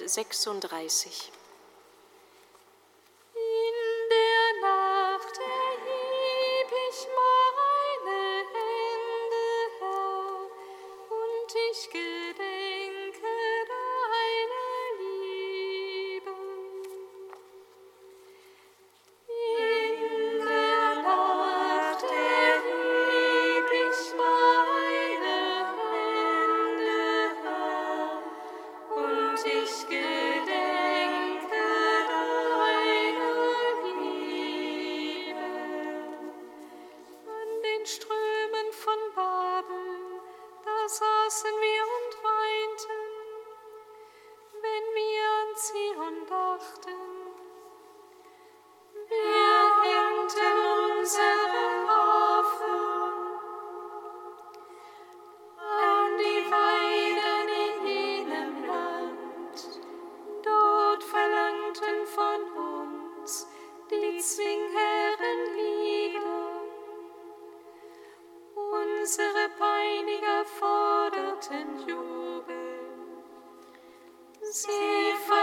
136. See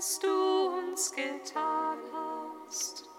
was du uns getan hast.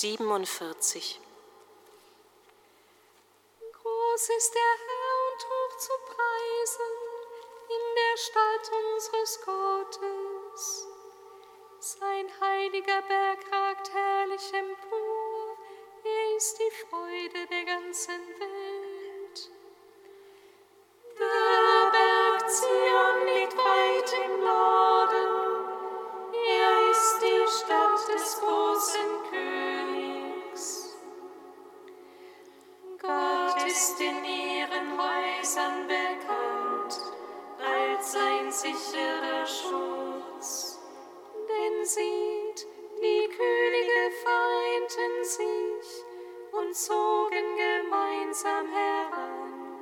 47 Groß ist der Herr und hoch zu preisen in der Stadt unseres Gottes. Sein heiliger Berg ragt herrlich empor, er ist die Freude der ganzen Welt. Der Berg Zion liegt weit im Norden, er ist die Stadt des großen Königs. Ist in ihren Häusern bekannt als ein sicherer Schutz. Denn sieht, die Könige vereinten sich und zogen gemeinsam heran.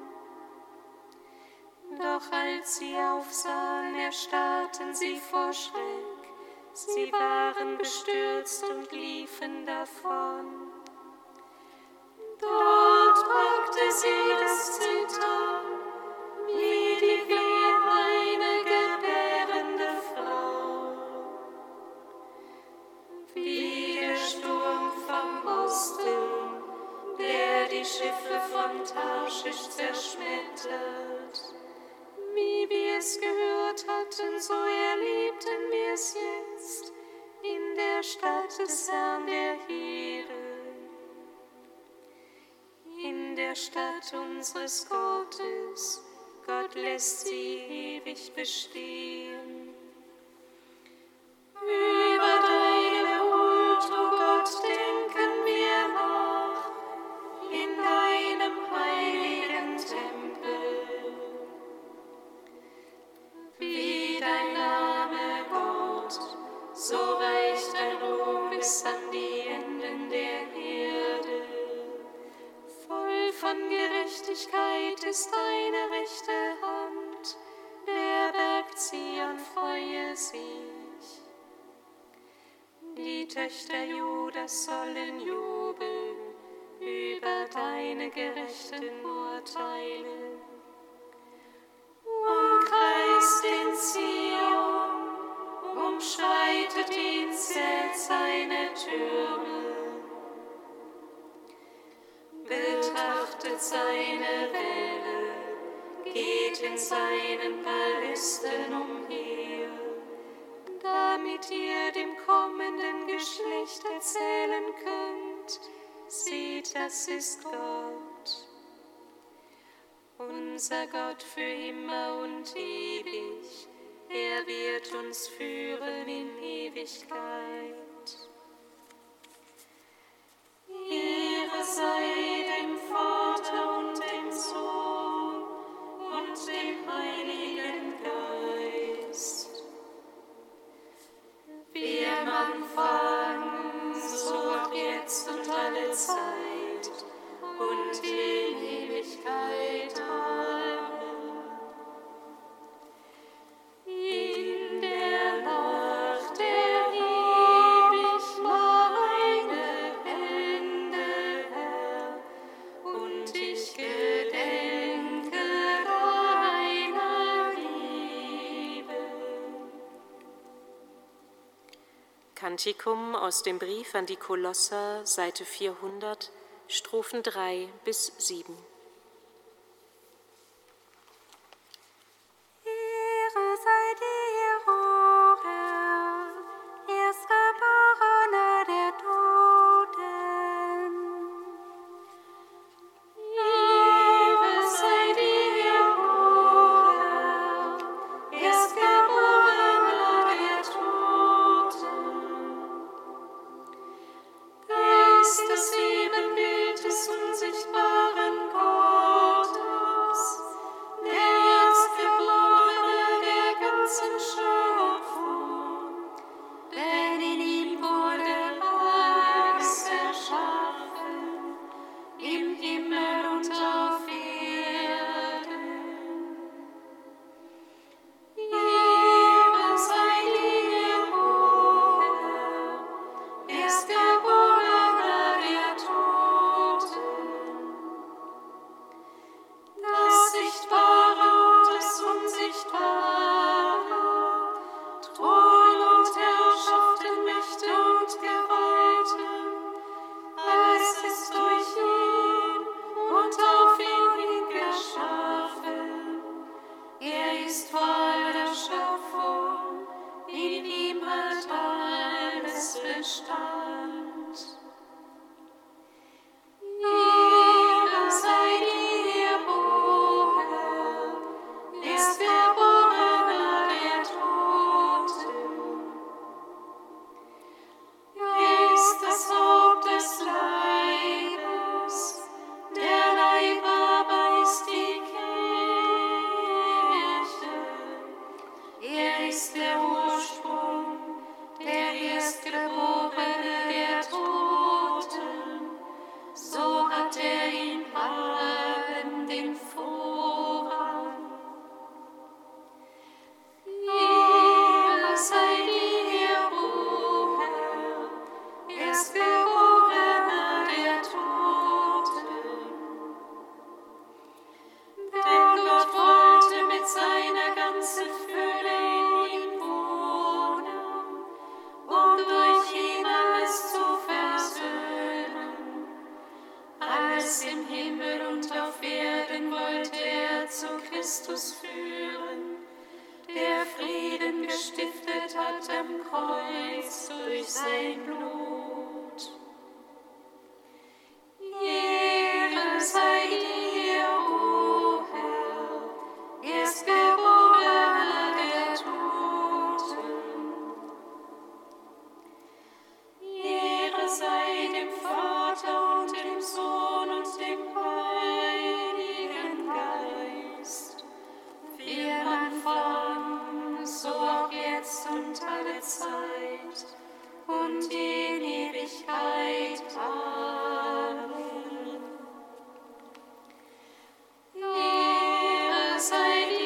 Doch als sie aufsahen, erstarrten sie vor Schreck. Sie waren bestürzt und liefen davon. Stadt des Herrn der Heere Stadt unseres Gottes. Gott lässt sie ewig bestehen. Gerechtigkeit ist deine rechte Hand, der Berg Zion freue sich. Die Töchter Judas sollen jubeln über deine gerechten Urteile. Umkreist Betrachtet seine Wälle, geht in seinen Palästen umher, damit ihr dem kommenden Geschlecht erzählen könnt, seht, das ist Gott. Unser Gott für immer und ewig, er wird uns führen in Ewigkeit. Kantikum aus dem Brief an die Kolosser, Seite 400, Strophen 3 bis 7. step society. I.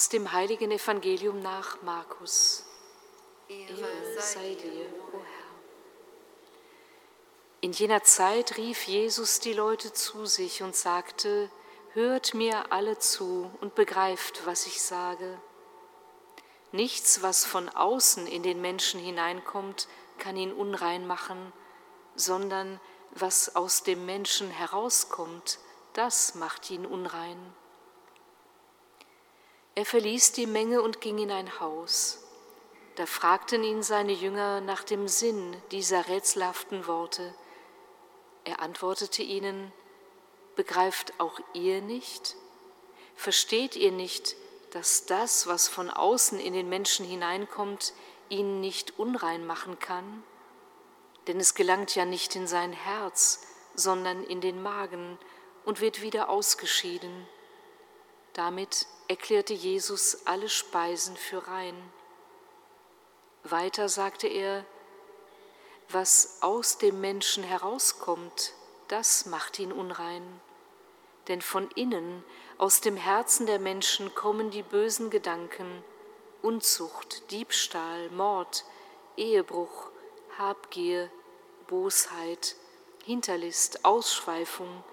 Aus dem heiligen Evangelium nach Markus. Ehre sei dir, o Herr. In jener Zeit rief Jesus die Leute zu sich und sagte, Hört mir alle zu und begreift, was ich sage. Nichts, was von außen in den Menschen hineinkommt, kann ihn unrein machen, sondern was aus dem Menschen herauskommt, das macht ihn unrein. Er verließ die Menge und ging in ein Haus. Da fragten ihn seine Jünger nach dem Sinn dieser rätselhaften Worte. Er antwortete ihnen, Begreift auch ihr nicht? Versteht ihr nicht, dass das, was von außen in den Menschen hineinkommt, ihn nicht unrein machen kann? Denn es gelangt ja nicht in sein Herz, sondern in den Magen und wird wieder ausgeschieden. Damit erklärte Jesus alle Speisen für rein. Weiter sagte er, was aus dem Menschen herauskommt, das macht ihn unrein. Denn von innen, aus dem Herzen der Menschen kommen die bösen Gedanken, Unzucht, Diebstahl, Mord, Ehebruch, Habgier, Bosheit, Hinterlist, Ausschweifung,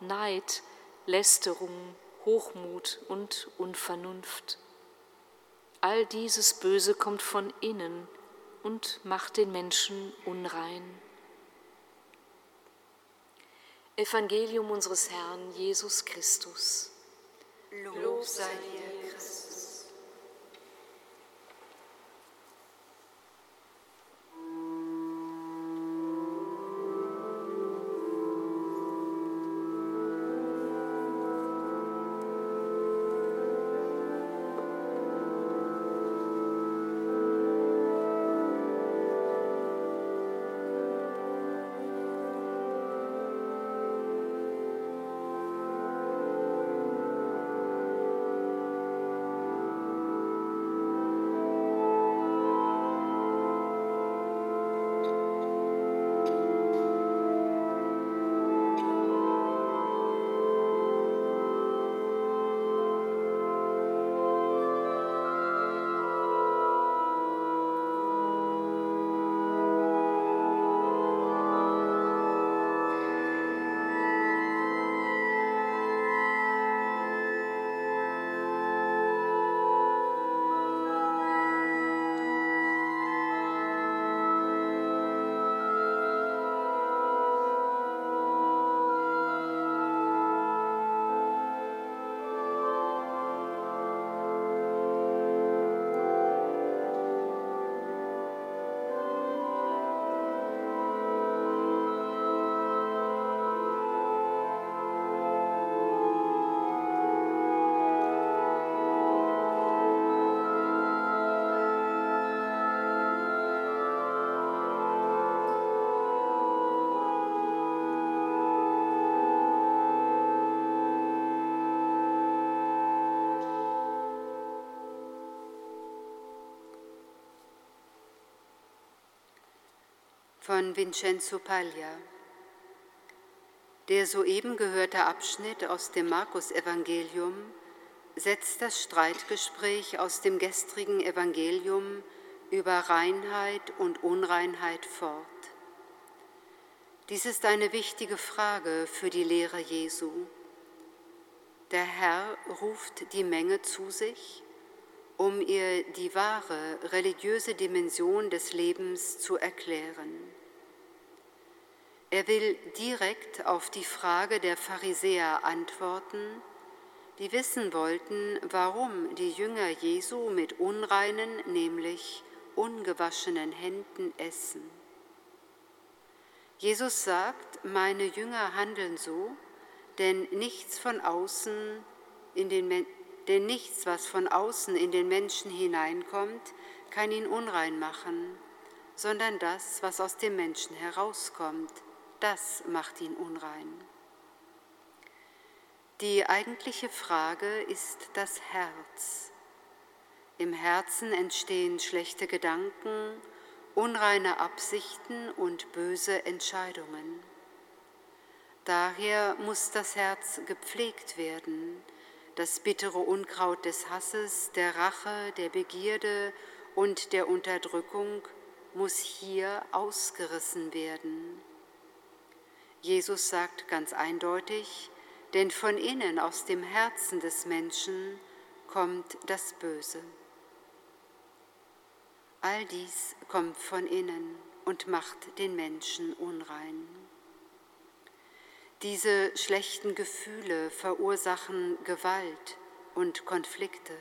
Neid, Lästerung, Hochmut und Unvernunft. All dieses Böse kommt von innen und macht den Menschen unrein. Evangelium unseres Herrn Jesus Christus. Lob sei dir, von Vincenzo Paglia. Der soeben gehörte Abschnitt aus dem Markus-Evangelium setzt das Streitgespräch aus dem gestrigen Evangelium über Reinheit und Unreinheit fort. Dies ist eine wichtige Frage für die Lehre Jesu. Der Herr ruft die Menge zu sich um ihr die wahre religiöse Dimension des Lebens zu erklären. Er will direkt auf die Frage der Pharisäer antworten, die wissen wollten, warum die Jünger Jesu mit unreinen, nämlich ungewaschenen Händen essen. Jesus sagt, meine Jünger handeln so, denn nichts von außen in den, denn nichts, was von außen in den Menschen hineinkommt, kann ihn unrein machen, sondern das, was aus dem Menschen herauskommt, das macht ihn unrein. Die eigentliche Frage ist das Herz. Im Herzen entstehen schlechte Gedanken, unreine Absichten und böse Entscheidungen. Daher muss das Herz gepflegt werden, das bittere Unkraut des Hasses, der Rache, der Begierde und der Unterdrückung muss hier ausgerissen werden. Jesus sagt ganz eindeutig, denn von innen aus dem Herzen des Menschen kommt das Böse. All dies kommt von innen und macht den Menschen unrein. Diese schlechten Gefühle verursachen Gewalt und Konflikte.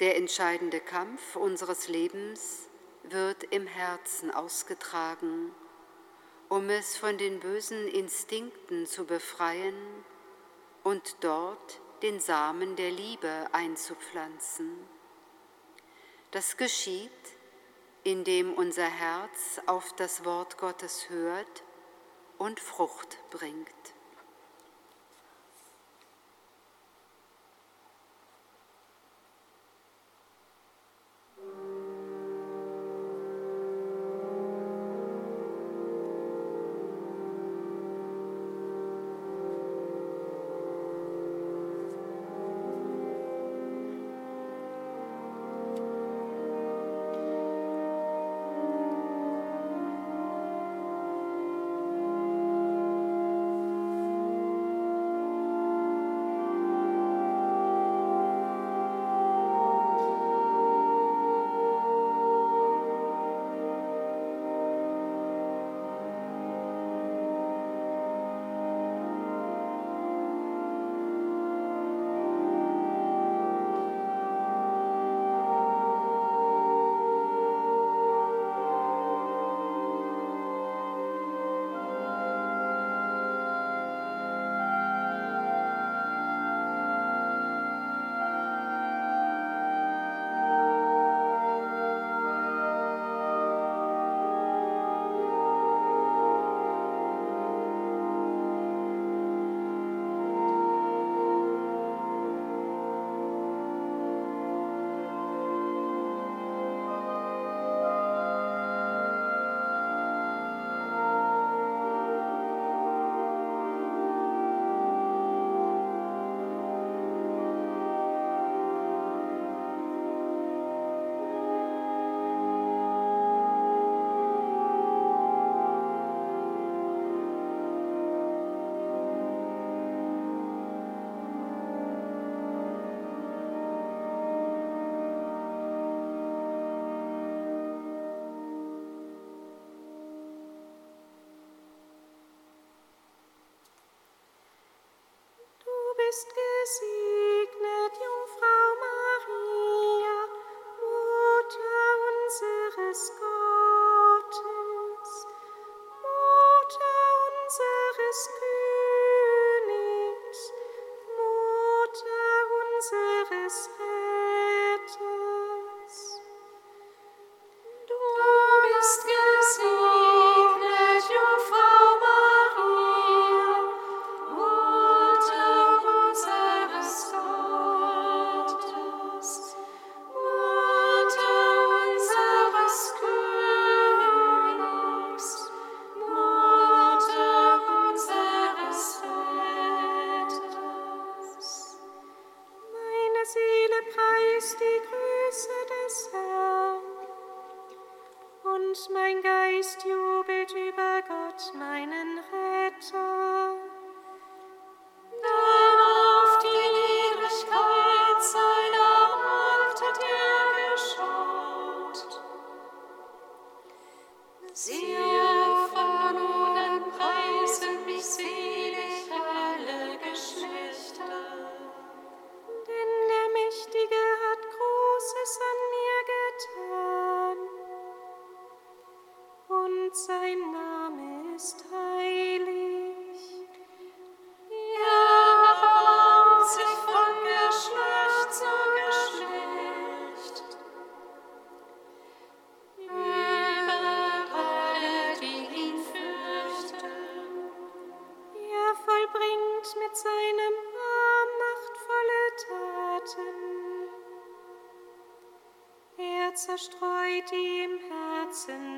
Der entscheidende Kampf unseres Lebens wird im Herzen ausgetragen, um es von den bösen Instinkten zu befreien und dort den Samen der Liebe einzupflanzen. Das geschieht, indem unser Herz auf das Wort Gottes hört und Frucht bringt. Bist zerstreut im Herzen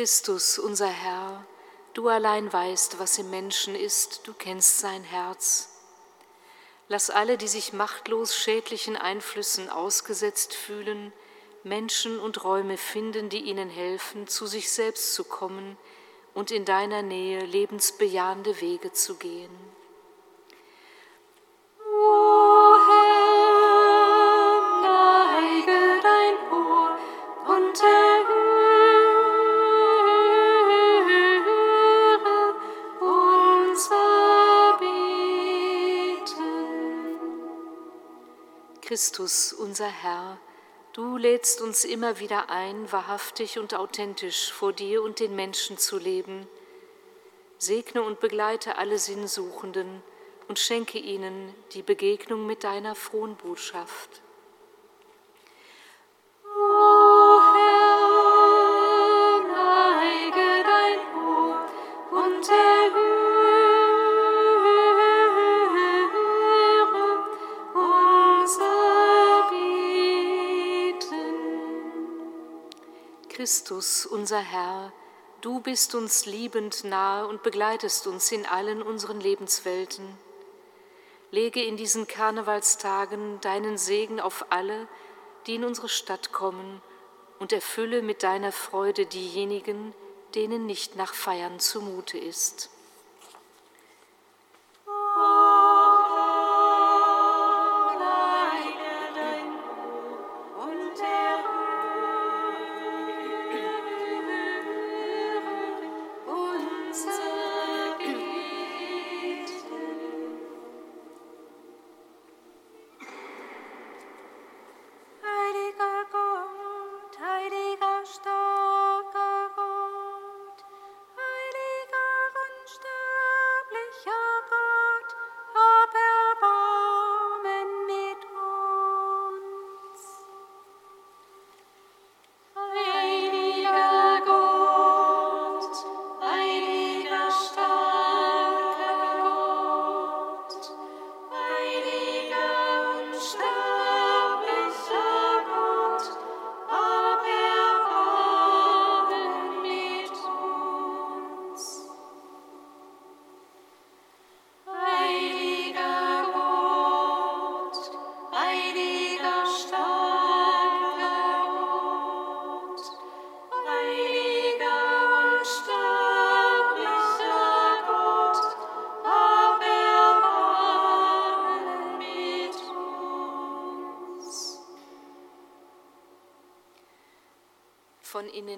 Christus, unser Herr, du allein weißt, was im Menschen ist, du kennst sein Herz. Lass alle, die sich machtlos schädlichen Einflüssen ausgesetzt fühlen, Menschen und Räume finden, die ihnen helfen, zu sich selbst zu kommen und in deiner Nähe lebensbejahende Wege zu gehen. Christus, unser Herr, du lädst uns immer wieder ein, wahrhaftig und authentisch vor dir und den Menschen zu leben. Segne und begleite alle Sinnsuchenden und schenke ihnen die Begegnung mit deiner frohen Botschaft. Christus, unser Herr, du bist uns liebend nahe und begleitest uns in allen unseren Lebenswelten. Lege in diesen Karnevalstagen deinen Segen auf alle, die in unsere Stadt kommen, und erfülle mit deiner Freude diejenigen, denen nicht nach Feiern zumute ist.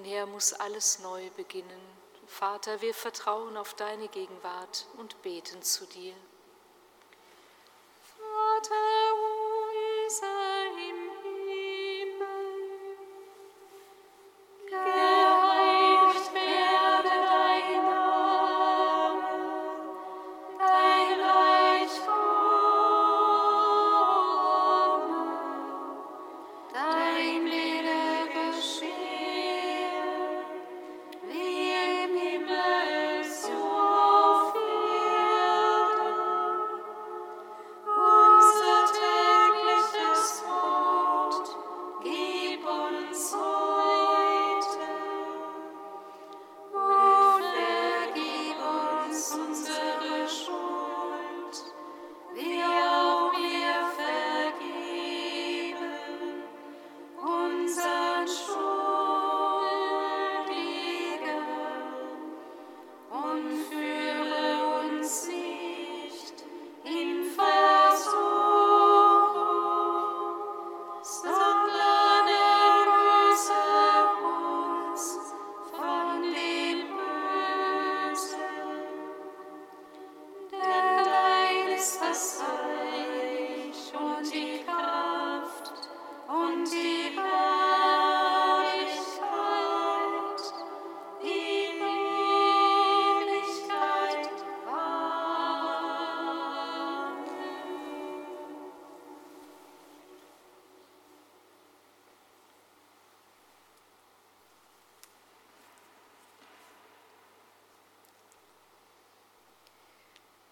Von innen her muss alles neu beginnen. Vater, wir vertrauen auf deine Gegenwart und beten zu dir.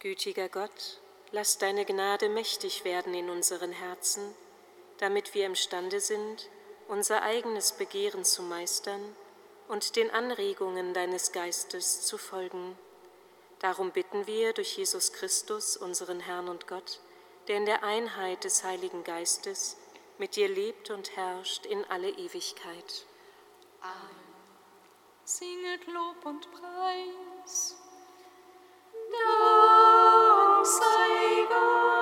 Gütiger Gott, lass deine Gnade mächtig werden in unseren Herzen, damit wir imstande sind, unser eigenes Begehren zu meistern und den Anregungen deines Geistes zu folgen. Darum bitten wir durch Jesus Christus, unseren Herrn und Gott, der in der Einheit des Heiligen Geistes mit dir lebt und herrscht in alle Ewigkeit. Singet Lob und Preis. Dank sei Gott.